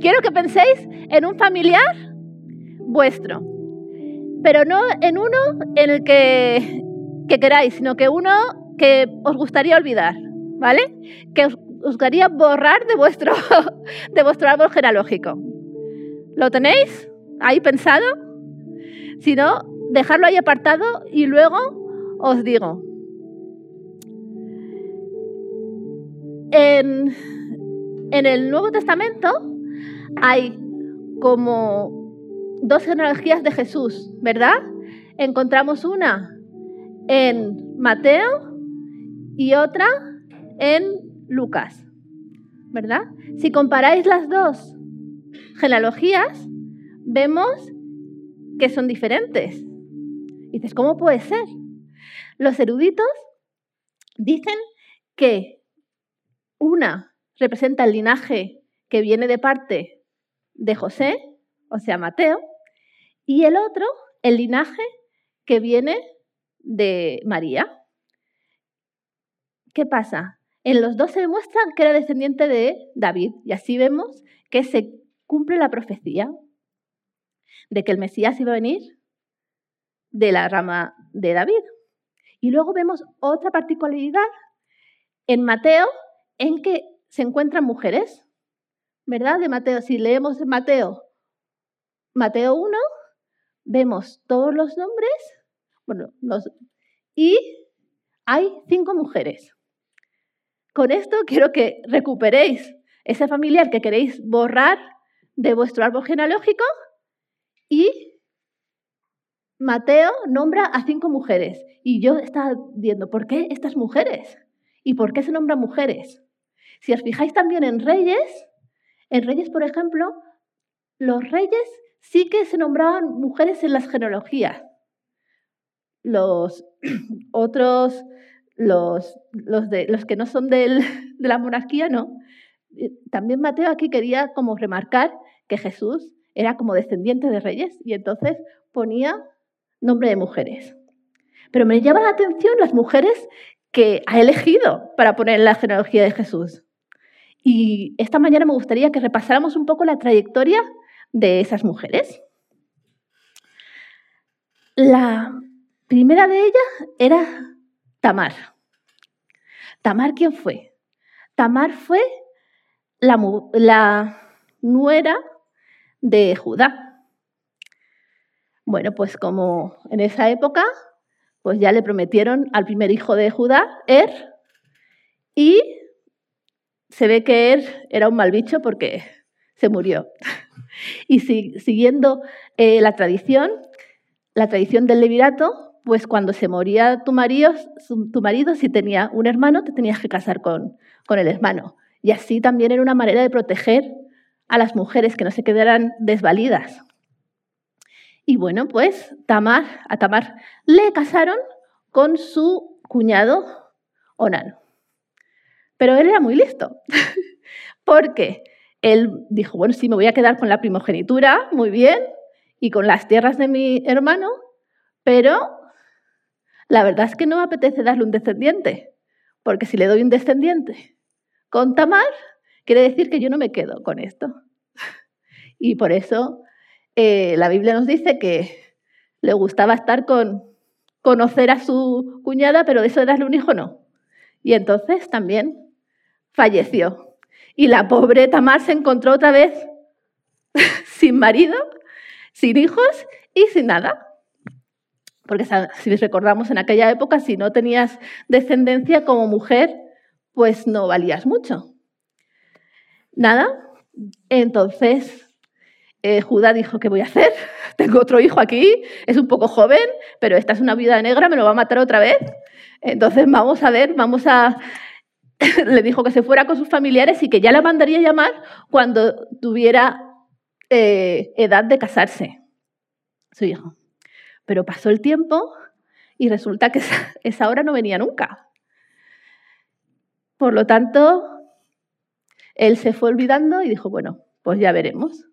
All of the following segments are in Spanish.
quiero que penséis en un familiar vuestro, pero no en uno en el que, que queráis, sino que uno que os gustaría olvidar, ¿vale? Que os, gustaría borrar de vuestro, de vuestro árbol genealógico. ¿Lo tenéis ahí pensado? Si no, dejarlo ahí apartado y luego os digo. En, en el Nuevo Testamento hay como dos genealogías de Jesús, ¿verdad? Encontramos una en Mateo y otra en Lucas, ¿verdad? Si comparáis las dos genealogías, vemos que son diferentes. Y dices, ¿cómo puede ser? Los eruditos dicen que una representa el linaje que viene de parte de José, o sea, Mateo, y el otro, el linaje que viene de María. ¿Qué pasa? En los dos se demuestra que era descendiente de David, y así vemos que se cumple la profecía de que el Mesías iba a venir de la rama de David. Y luego vemos otra particularidad en Mateo en que se encuentran mujeres, ¿verdad? De Mateo, si leemos Mateo, Mateo 1, vemos todos los nombres, bueno, y hay cinco mujeres. Con esto quiero que recuperéis ese familiar que queréis borrar de vuestro árbol genealógico y Mateo nombra a cinco mujeres. Y yo estaba viendo, ¿por qué estas mujeres? ¿Y por qué se nombran mujeres? Si os fijáis también en reyes, en reyes, por ejemplo, los reyes sí que se nombraban mujeres en las genealogías. Los otros, los, los, de, los que no son de la monarquía, no. También Mateo aquí quería como remarcar que Jesús era como descendiente de reyes y entonces ponía nombre de mujeres. Pero me llama la atención las mujeres que ha elegido para poner en la genealogía de Jesús. Y esta mañana me gustaría que repasáramos un poco la trayectoria de esas mujeres. La primera de ellas era Tamar. ¿Tamar quién fue? Tamar fue la, la nuera de Judá. Bueno, pues como en esa época, pues ya le prometieron al primer hijo de Judá, Er, y se ve que Er era un mal bicho porque se murió. Y siguiendo eh, la tradición, la tradición del levirato, pues cuando se moría tu marido, tu marido, si tenía un hermano, te tenías que casar con, con el hermano. Y así también era una manera de proteger a las mujeres que no se quedaran desvalidas. Y bueno, pues Tamar, a Tamar le casaron con su cuñado Onan. Pero él era muy listo, porque él dijo, bueno, sí, me voy a quedar con la primogenitura, muy bien, y con las tierras de mi hermano, pero la verdad es que no me apetece darle un descendiente, porque si le doy un descendiente con Tamar, quiere decir que yo no me quedo con esto. Y por eso eh, la Biblia nos dice que le gustaba estar con conocer a su cuñada, pero de eso de darle un hijo no. Y entonces también falleció. Y la pobre Tamar se encontró otra vez sin marido, sin hijos y sin nada. Porque si recordamos en aquella época, si no tenías descendencia como mujer, pues no valías mucho. Nada. Entonces eh, Judá dijo, ¿qué voy a hacer? Tengo otro hijo aquí, es un poco joven, pero esta es una vida negra, me lo va a matar otra vez. Entonces vamos a ver, vamos a... Le dijo que se fuera con sus familiares y que ya la mandaría llamar cuando tuviera eh, edad de casarse, su hijo. Pero pasó el tiempo y resulta que esa hora no venía nunca. Por lo tanto, él se fue olvidando y dijo, bueno, pues ya veremos.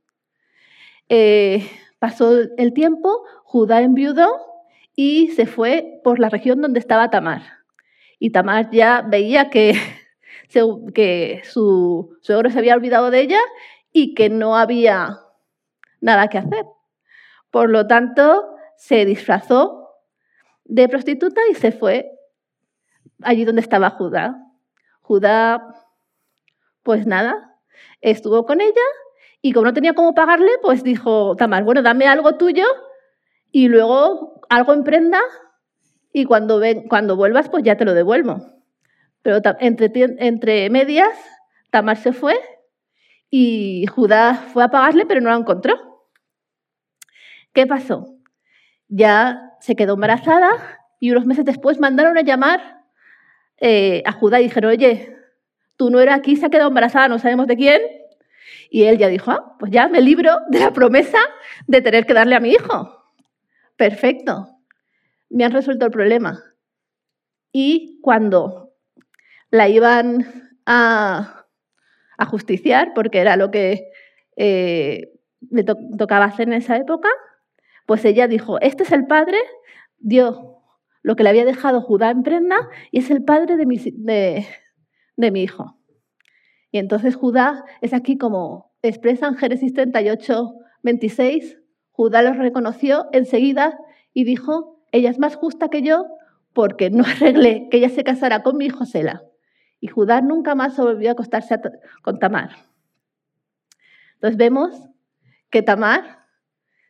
Eh, pasó el tiempo, Judá enviudó y se fue por la región donde estaba Tamar. Y Tamar ya veía que, su suegro se había olvidado de ella y que no había nada que hacer. Por lo tanto, se disfrazó de prostituta y se fue allí donde estaba Judá. Judá, pues nada, estuvo con ella y como no tenía cómo pagarle, pues dijo Tamar, bueno, dame algo tuyo y luego algo en prenda y cuando, vuelvas, pues ya te lo devuelvo. Pero entre, medias, Tamar se fue y Judá fue a pagarle, pero no la encontró. ¿Qué pasó? Ya se quedó embarazada y unos meses después mandaron a llamar eh, a Judá y dijeron, oye, tú no eras aquí, se ha quedado embarazada, no sabemos de quién. Y él ya dijo, ah, pues ya me libro de la promesa de tener que darle a mi hijo. Perfecto, me han resuelto el problema. Y cuando la iban a, justiciar, porque era lo que eh, le tocaba hacer en esa época, pues ella dijo, este es el padre, dio lo que le había dejado Judá en prenda y es el padre de mi, de, mi hijo. Y entonces Judá es aquí como expresa en Génesis 38, 26, Judá los reconoció enseguida y dijo, ella es más justa que yo porque no arreglé que ella se casara con mi hijo Sela. Y Judá nunca más volvió a acostarse con Tamar. Entonces vemos que Tamar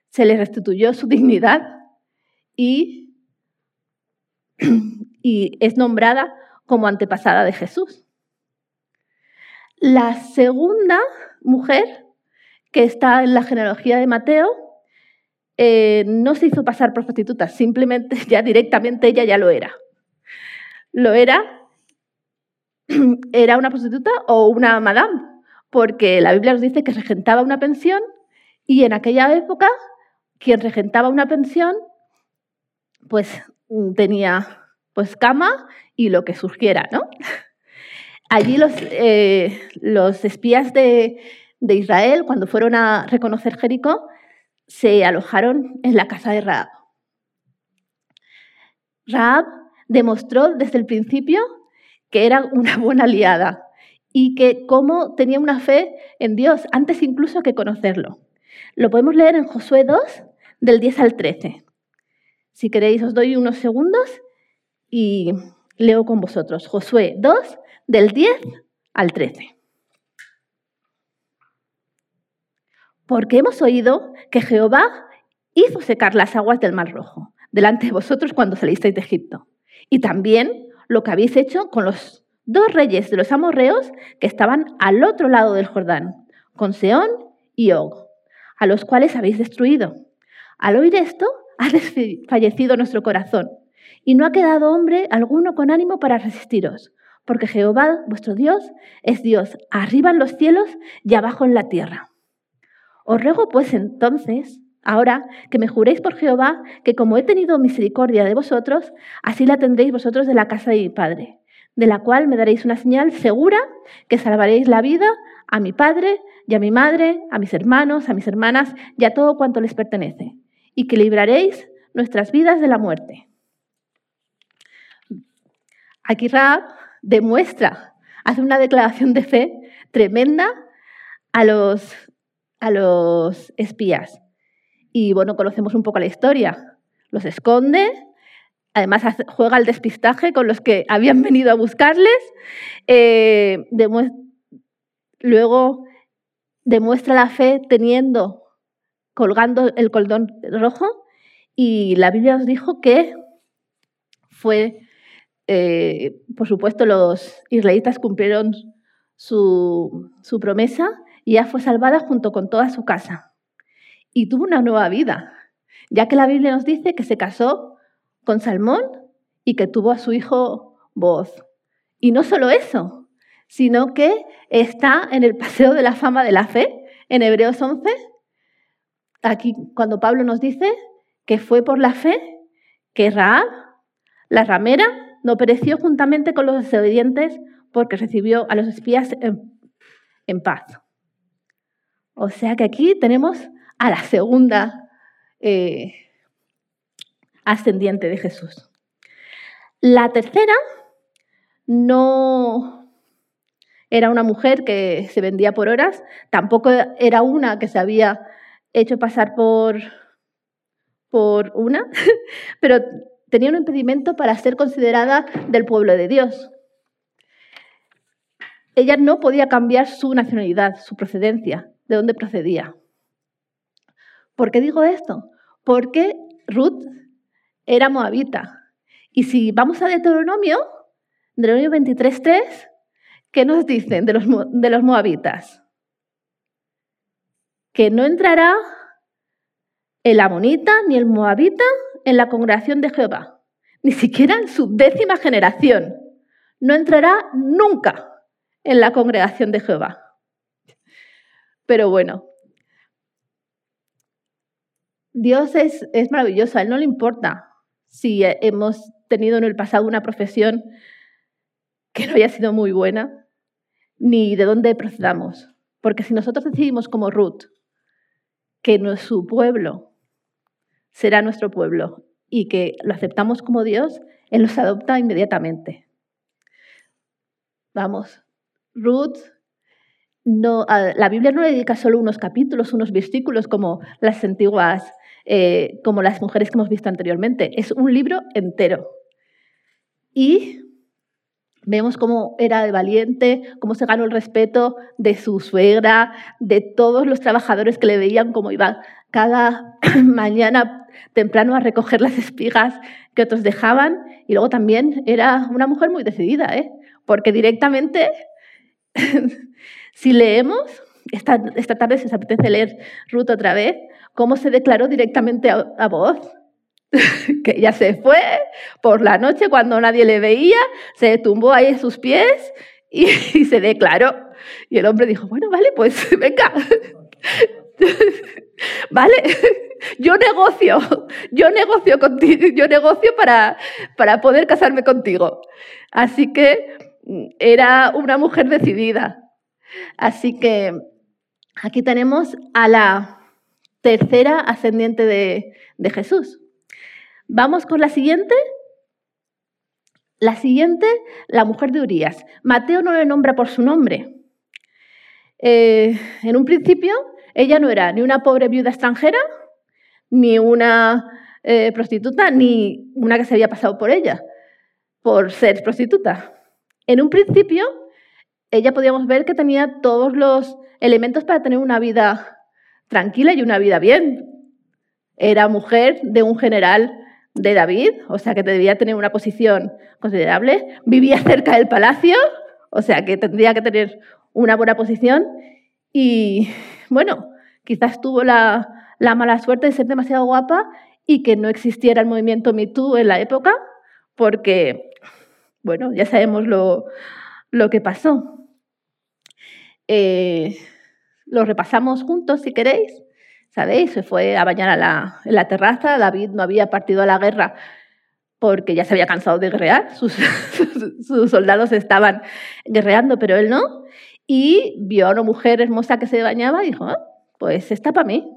se le restituyó su dignidad y, y es nombrada como antepasada de Jesús. La segunda mujer que está en la genealogía de Mateo eh, no se hizo pasar por prostituta, simplemente ya directamente ella ya lo era. Lo era, era una prostituta o una madame, porque la Biblia nos dice que regentaba una pensión y en aquella época quien regentaba una pensión, pues mm, tenía pues cama y lo que surgiera, ¿no? Allí los, eh, los espías de, de, Israel, cuando fueron a reconocer Jericó, se alojaron en la casa de Raab. Raab demostró desde el principio que era una buena aliada y que cómo tenía una fe en Dios antes incluso que conocerlo. Lo podemos leer en Josué 2, del 10 al 13. Si queréis, os doy unos segundos y leo con vosotros. Josué 2, del 10 al 13. Porque hemos oído que Jehová hizo secar las aguas del Mar Rojo delante de vosotros cuando salisteis de Egipto. Y también lo que habéis hecho con los dos reyes de los amorreos que estaban al otro lado del Jordán, con Seón y Og a los cuales habéis destruido. Al oír esto, ha desfallecido nuestro corazón, y no ha quedado hombre alguno con ánimo para resistiros, porque Jehová, vuestro Dios, es Dios, arriba en los cielos y abajo en la tierra. Os ruego pues entonces, ahora, que me juréis por Jehová, que como he tenido misericordia de vosotros, así la tendréis vosotros de la casa de mi Padre, de la cual me daréis una señal segura que salvaréis la vida a mi Padre y a mi madre, a mis hermanos, a mis hermanas y a todo cuanto les pertenece, y que libraréis nuestras vidas de la muerte. Aquí Raab demuestra, hace una declaración de fe tremenda a los, a los espías. Y bueno, conocemos un poco la historia. Los esconde, además juega al despistaje con los que habían venido a buscarles. Eh, luego demuestra la fe teniendo, colgando el cordón rojo y la Biblia nos dijo que fue, eh, por supuesto, los israelitas cumplieron su, su promesa y ya fue salvada junto con toda su casa. Y tuvo una nueva vida, ya que la Biblia nos dice que se casó con Salmón y que tuvo a su hijo Boaz. Y no solo eso, sino que está en el Paseo de la Fama de la Fe, en Hebreos 11. Aquí cuando Pablo nos dice que fue por la fe que Raab, la ramera, no pereció juntamente con los desobedientes porque recibió a los espías en, paz. O sea que aquí tenemos a la segunda eh, ascendiente de Jesús. La tercera no era una mujer que se vendía por horas, tampoco era una que se había hecho pasar por, por una, pero tenía un impedimento para ser considerada del pueblo de Dios. Ella no podía cambiar su nacionalidad, su procedencia, de dónde procedía. ¿Por qué digo esto? Porque Ruth era moabita. Y si vamos a Deuteronomio, Deuteronomio 23.3, ¿qué nos dicen de los, de los moabitas? Que no entrará el amonita ni el moabita en la congregación de Jehová, ni siquiera en su décima generación. No entrará nunca en la congregación de Jehová. Pero bueno, Dios es, maravilloso, a Él no le importa si hemos tenido en el pasado una profesión que no haya sido muy buena, ni de dónde procedamos. Porque si nosotros decidimos como Ruth que su pueblo será nuestro pueblo y que lo aceptamos como Dios, Él nos adopta inmediatamente. Vamos, Ruth no, la Biblia no le dedica solo unos capítulos, unos versículos como las antiguas eh, como las mujeres que hemos visto anteriormente. Es un libro entero. Y vemos cómo era valiente, cómo se ganó el respeto de su suegra, de todos los trabajadores que le veían cómo iba cada mañana temprano a recoger las espigas que otros dejaban. Y luego también era una mujer muy decidida, ¿eh? porque directamente, si leemos, esta, esta tarde si os apetece leer Ruth otra vez, cómo se declaró directamente a, voz, que ella se fue por la noche cuando nadie le veía, se tumbó ahí en sus pies y, se declaró. Y el hombre dijo, bueno, vale, pues venga. vale, yo negocio, yo negocio contigo, yo negocio para, para poder casarme contigo. Así que mm, era una mujer decidida. Así que aquí tenemos a la tercera ascendiente de, Jesús. Vamos con la siguiente. La siguiente, la mujer de Urias. Mateo no le nombra por su nombre. Eh, en un principio, ella no era ni una pobre viuda extranjera, ni una eh, prostituta, ni una que se había pasado por ella, por ser prostituta. En un principio, ella podíamos ver que tenía todos los elementos para tener una vida tranquila y una vida bien. Era mujer de un general de David, o sea que debía tener una posición considerable. Vivía cerca del palacio, o sea que tendría que tener una buena posición. Y bueno, quizás tuvo la, mala suerte de ser demasiado guapa y que no existiera el movimiento Me en la época, porque, bueno, ya sabemos lo, que pasó. Eh, lo repasamos juntos si queréis. ¿Sabéis? Se fue a bañar a la, en la terraza. David no había partido a la guerra porque ya se había cansado de guerrear. Sus, sus soldados estaban guerreando, pero él no. Y vio a una mujer hermosa que se bañaba y dijo, ah, pues está para mí.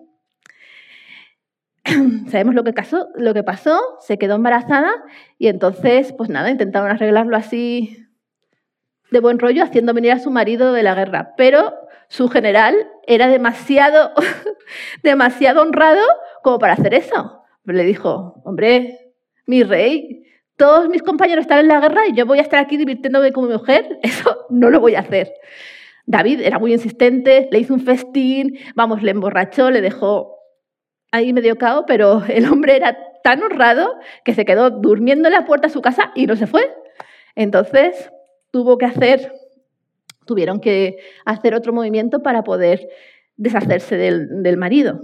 Sabemos lo que, pasó, lo que pasó, se quedó embarazada y entonces, pues nada, intentaron arreglarlo así de buen rollo, haciendo venir a su marido de la guerra. Pero su general era demasiado, demasiado honrado como para hacer eso. Le dijo, hombre, mi rey, todos mis compañeros están en la guerra y yo voy a estar aquí divirtiéndome como mujer, eso no lo voy a hacer. David era muy insistente, le hizo un festín, vamos, le emborrachó, le dejó ahí medio cao, pero el hombre era tan honrado que se quedó durmiendo en la puerta de su casa y no se fue. Entonces tuvo que hacer tuvieron que hacer otro movimiento para poder deshacerse del, marido.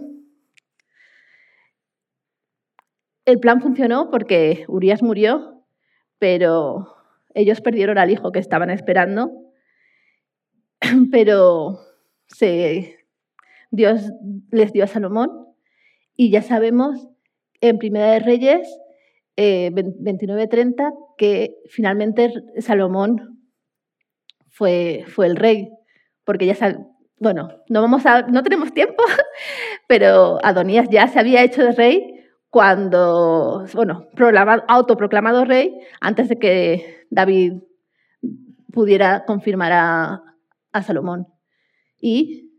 El plan funcionó porque Urias murió, pero ellos perdieron al hijo que estaban esperando, pero Dios les dio a Salomón y ya sabemos en Primera de Reyes eh, 29-30 que finalmente Salomón fue, fue el rey, porque ya sabe, bueno, no, vamos a, no tenemos tiempo, pero Adonías ya se había hecho de rey cuando, bueno, autoproclamado rey antes de que David pudiera confirmar a, a Salomón. Y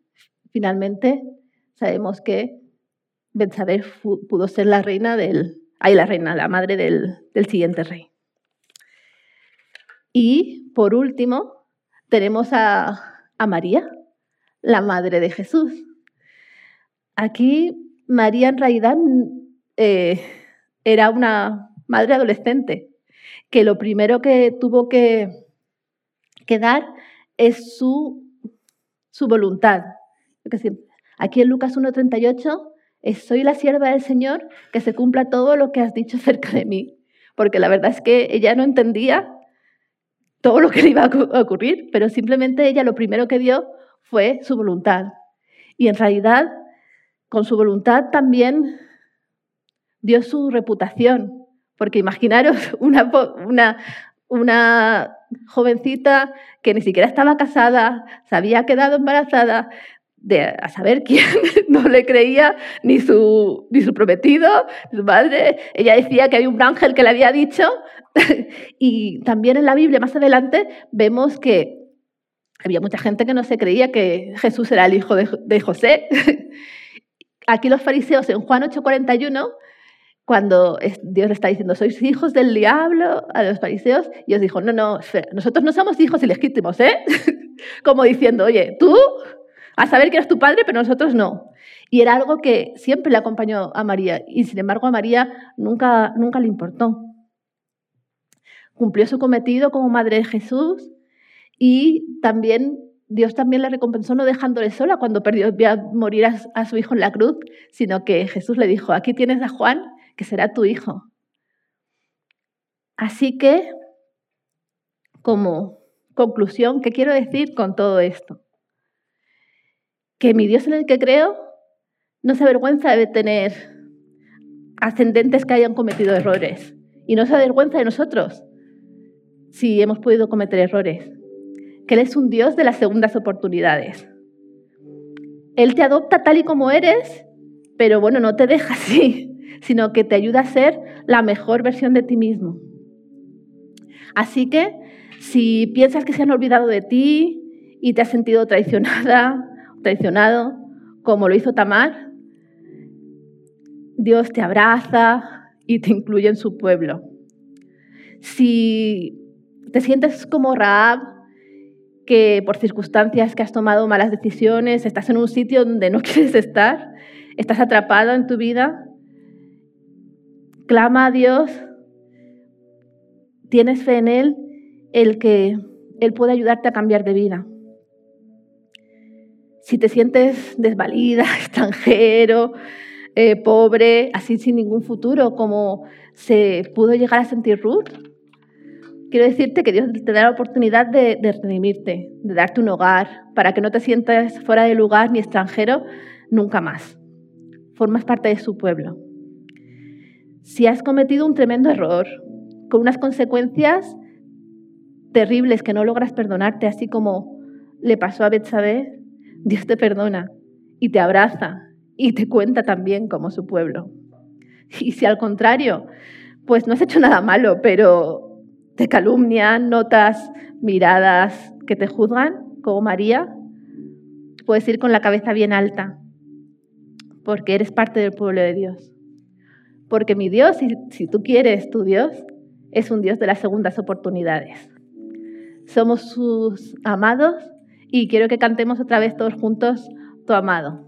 finalmente sabemos que Betsabé pudo ser la reina del, ay, la reina, la madre del, del siguiente rey. Y por último, tenemos a, María, la madre de Jesús. Aquí María en realidad eh, era una madre adolescente, que lo primero que tuvo que, que dar es su, su voluntad. Aquí en Lucas 1.38 soy la sierva del Señor, que se cumpla todo lo que has dicho acerca de mí. Porque la verdad es que ella no entendía todo lo que le iba a ocurrir, pero simplemente ella lo primero que dio fue su voluntad. Y en realidad, con su voluntad también dio su reputación, porque imaginaros una, una, una jovencita que ni siquiera estaba casada, se había quedado embarazada, de, a saber quién no le creía, ni su, ni su prometido, su madre. Ella decía que hay un ángel que le había dicho. y también en la Biblia, más adelante, vemos que había mucha gente que no se creía que Jesús era el hijo de, de José. Aquí los fariseos en Juan 8:41 cuando Dios le está diciendo, sois hijos del diablo a los fariseos, y os dijo, no, no, nosotros no somos hijos ilegítimos, ¿eh? Como diciendo, oye, tú a saber que eres tu padre, pero nosotros no. Y era algo que siempre le acompañó a María, y sin embargo a María nunca, nunca le importó. Cumplió su cometido como madre de Jesús y también Dios también le recompensó no dejándole sola cuando perdió, a morir a su hijo en la cruz, sino que Jesús le dijo, aquí tienes a Juan, que será tu hijo. Así que, como conclusión, ¿qué quiero decir con todo esto? Que mi Dios en el que creo no se avergüenza de tener ascendentes que hayan cometido errores y no se avergüenza de nosotros si hemos podido cometer errores. Que Él es un Dios de las segundas oportunidades. Él te adopta tal y como eres, pero bueno, no te deja así sino que te ayuda a ser la mejor versión de ti mismo. Así que si piensas que se han olvidado de ti y te has sentido traicionada, traicionado, como lo hizo Tamar, Dios te abraza y te incluye en su pueblo. Si te sientes como Raab, que por circunstancias que has tomado malas decisiones, estás en un sitio donde no quieres estar, estás atrapado en tu vida, clama a Dios, tienes fe en Él, el que Él puede ayudarte a cambiar de vida. Si te sientes desvalida, extranjero, eh, pobre, así sin ningún futuro, como se pudo llegar a sentir Ruth, quiero decirte que Dios te da la oportunidad de, de redimirte, de darte un hogar, para que no te sientas fuera de lugar ni extranjero nunca más. Formas parte de su pueblo si has cometido un tremendo error, con unas consecuencias terribles que no logras perdonarte, así como le pasó a Betsabé, Dios te perdona y te abraza y te cuenta también como su pueblo. Y si al contrario, pues no has hecho nada malo, pero te calumnian, notas miradas que te juzgan, como María, puedes ir con la cabeza bien alta, porque eres parte del pueblo de Dios. Porque mi Dios, si, si tú quieres tu Dios, es un Dios de las segundas oportunidades. Somos sus amados y quiero que cantemos otra vez todos juntos, tu amado.